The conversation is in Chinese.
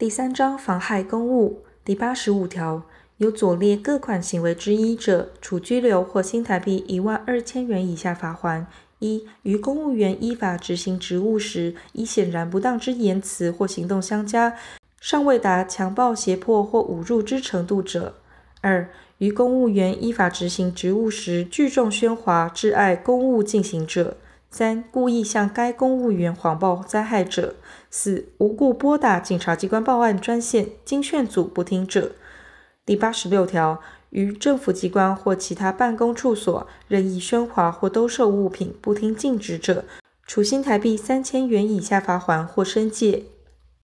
第三章妨害公务第八十五条，有左列各款行为之一者，处拘留或新台币一万二千元以下罚锾。一、于公务员依法执行职务时，以显然不当之言辞或行动相加，尚未达强暴、胁迫或侮辱之程度者；二、于公务员依法执行职务时，聚众喧哗，窒碍公务进行者。三、故意向该公务员谎报灾害者；四、无故拨打警察机关报案专线，经劝阻不听者。第八十六条，于政府机关或其他办公处所任意喧哗或兜售物品，不听禁止者，处新台币三千元以下罚款或申诫；